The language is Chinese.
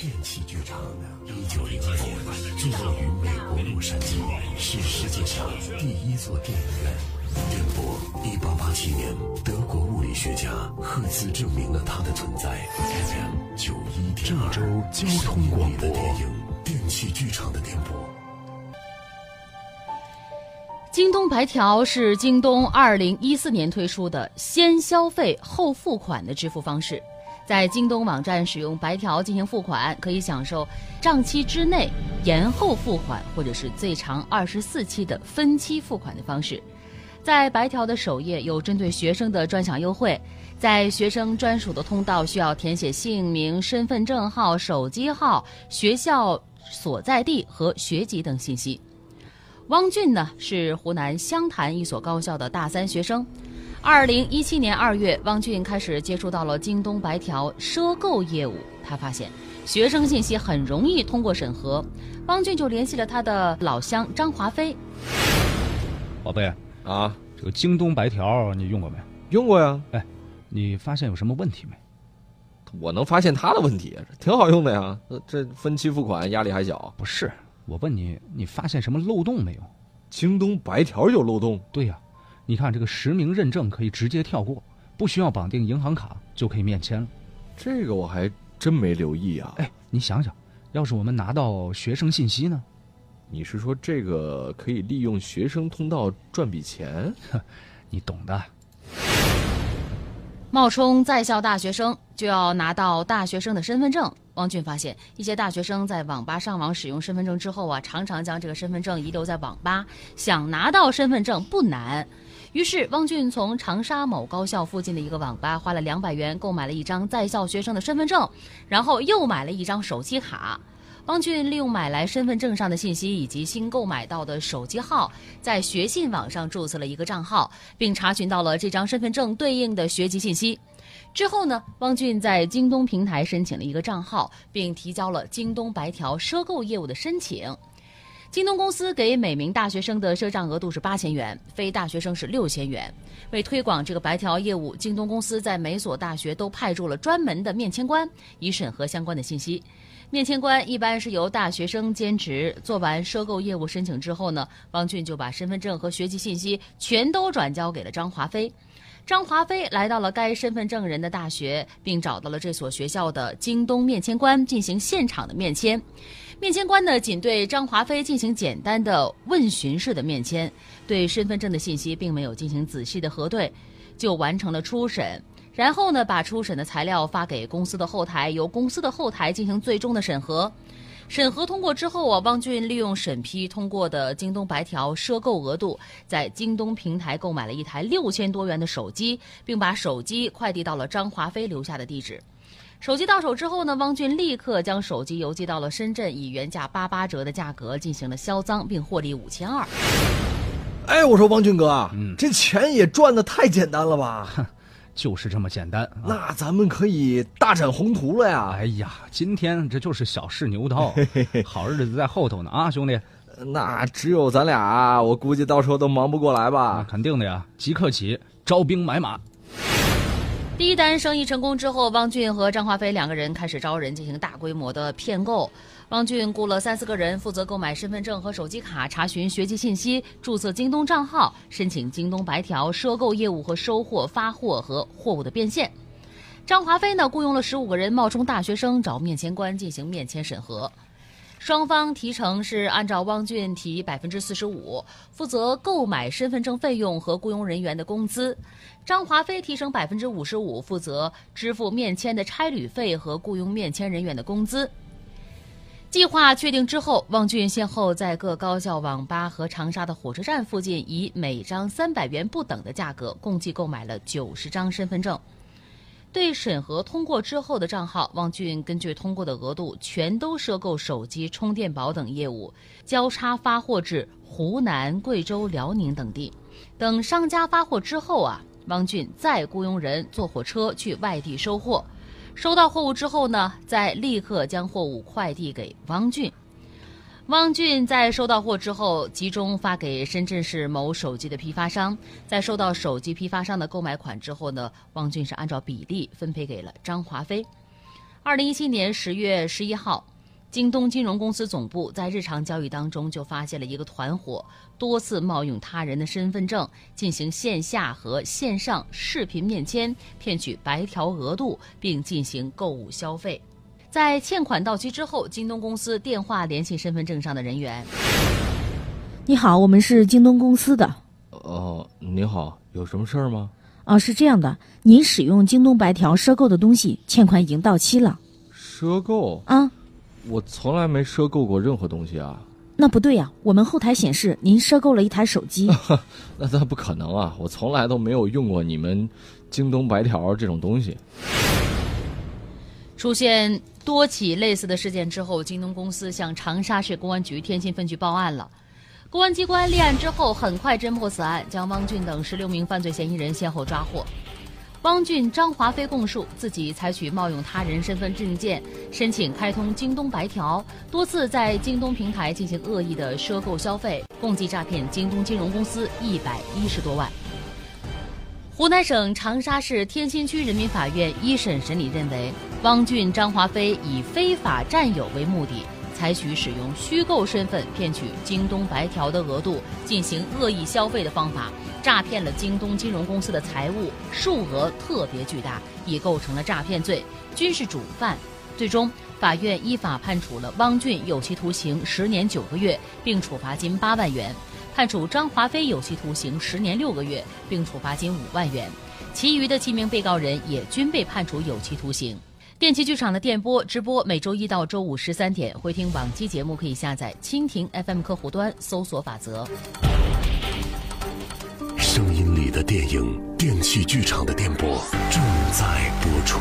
电器剧场，一九零二年，坐落于美国洛杉矶，是世界上第一座电影院。电波，一八八七年，德国物理学家赫兹证明了它的存在。FM 九一点二，郑州交通广播电影，电器剧场的电波。京东白条是京东二零一四年推出的先消费后付款的支付方式。在京东网站使用白条进行付款，可以享受账期之内延后付款，或者是最长二十四期的分期付款的方式。在白条的首页有针对学生的专享优惠，在学生专属的通道需要填写姓名、身份证号、手机号、学校所在地和学籍等信息。汪俊呢是湖南湘潭一所高校的大三学生。二零一七年二月，汪俊开始接触到了京东白条赊购业务。他发现学生信息很容易通过审核，汪俊就联系了他的老乡张华飞。宝贝啊，这个京东白条你用过没？用过呀。哎，你发现有什么问题没？我能发现他的问题，挺好用的呀。这分期付款压力还小。不是，我问你，你发现什么漏洞没有？京东白条有漏洞？对呀。你看，这个实名认证可以直接跳过，不需要绑定银行卡就可以面签了。这个我还真没留意啊。哎，你想想，要是我们拿到学生信息呢？你是说这个可以利用学生通道赚笔钱？你懂的。冒充在校大学生就要拿到大学生的身份证。汪俊发现，一些大学生在网吧上网使用身份证之后啊，常常将这个身份证遗留在网吧。想拿到身份证不难。于是，汪俊从长沙某高校附近的一个网吧花了两百元购买了一张在校学生的身份证，然后又买了一张手机卡。汪俊利用买来身份证上的信息以及新购买到的手机号，在学信网上注册了一个账号，并查询到了这张身份证对应的学籍信息。之后呢，汪俊在京东平台申请了一个账号，并提交了京东白条赊购业务的申请。京东公司给每名大学生的赊账额度是八千元，非大学生是六千元。为推广这个白条业务，京东公司在每所大学都派驻了专门的面签官，以审核相关的信息。面签官一般是由大学生兼职。做完赊购业务申请之后呢，汪俊就把身份证和学籍信息全都转交给了张华飞。张华飞来到了该身份证人的大学，并找到了这所学校的京东面签官进行现场的面签。面签官呢，仅对张华飞进行简单的问询式的面签，对身份证的信息并没有进行仔细的核对，就完成了初审。然后呢，把初审的材料发给公司的后台，由公司的后台进行最终的审核。审核通过之后啊，汪俊利用审批通过的京东白条赊购额度，在京东平台购买了一台六千多元的手机，并把手机快递到了张华飞留下的地址。手机到手之后呢，汪俊立刻将手机邮寄到了深圳，以原价八八折的价格进行了销赃，并获利五千二。哎，我说汪俊哥，嗯，这钱也赚的太简单了吧？就是这么简单。那咱们可以大展宏图了呀！哎呀，今天这就是小试牛刀，好日子在后头呢啊，兄弟。那只有咱俩，我估计到时候都忙不过来吧？肯定的呀，即刻起招兵买马。第一单生意成功之后，汪俊和张华飞两个人开始招人进行大规模的骗购。汪俊雇了三四个人，负责购买身份证和手机卡，查询学籍信息，注册京东账号，申请京东白条赊购业务和收货、发货和货物的变现。张华飞呢，雇佣了十五个人，冒充大学生找面签官进行面签审核。双方提成是按照汪俊提百分之四十五，负责购买身份证费用和雇佣人员的工资；张华飞提成百分之五十五，负责支付面签的差旅费和雇佣面签人员的工资。计划确定之后，汪俊先后在各高校网吧和长沙的火车站附近，以每张三百元不等的价格，共计购买了九十张身份证。对审核通过之后的账号，汪俊根据通过的额度，全都赊购手机、充电宝等业务，交叉发货至湖南、贵州、辽宁等地。等商家发货之后啊，汪俊再雇佣人坐火车去外地收货。收到货物之后呢，再立刻将货物快递给汪俊。汪俊在收到货之后，集中发给深圳市某手机的批发商。在收到手机批发商的购买款之后呢，汪俊是按照比例分配给了张华飞。二零一七年十月十一号，京东金融公司总部在日常交易当中就发现了一个团伙多次冒用他人的身份证进行线下和线上视频面签，骗取白条额度，并进行购物消费。在欠款到期之后，京东公司电话联系身份证上的人员。你好，我们是京东公司的。哦，你好，有什么事儿吗？啊，是这样的，您使用京东白条赊购的东西，欠款已经到期了。赊购？啊，我从来没赊购过任何东西啊。那不对呀，我们后台显示您赊购了一台手机。那那不可能啊，我从来都没有用过你们京东白条这种东西。出现多起类似的事件之后，京东公司向长沙市公安局天津分局报案了。公安机关立案之后，很快侦破此案，将汪俊等十六名犯罪嫌疑人先后抓获。汪俊、张华飞供述，自己采取冒用他人身份证件申请开通京东白条，多次在京东平台进行恶意的赊购消费，共计诈骗京东金融公司一百一十多万。湖南省长沙市天心区人民法院一审审理认为，汪俊、张华飞以非法占有为目的。采取使用虚构身份骗取京东白条的额度进行恶意消费的方法，诈骗了京东金融公司的财物，数额特别巨大，已构成了诈骗罪，均是主犯。最终，法院依法判处了汪俊有期徒刑十年九个月，并处罚金八万元；判处张华飞有期徒刑十年六个月，并处罚金五万元。其余的七名被告人也均被判处有期徒刑。电器剧场的电波直播每周一到周五十三点，回听往期节目可以下载蜻蜓 FM 客户端，搜索法则。声音里的电影，电器剧场的电波正在播出。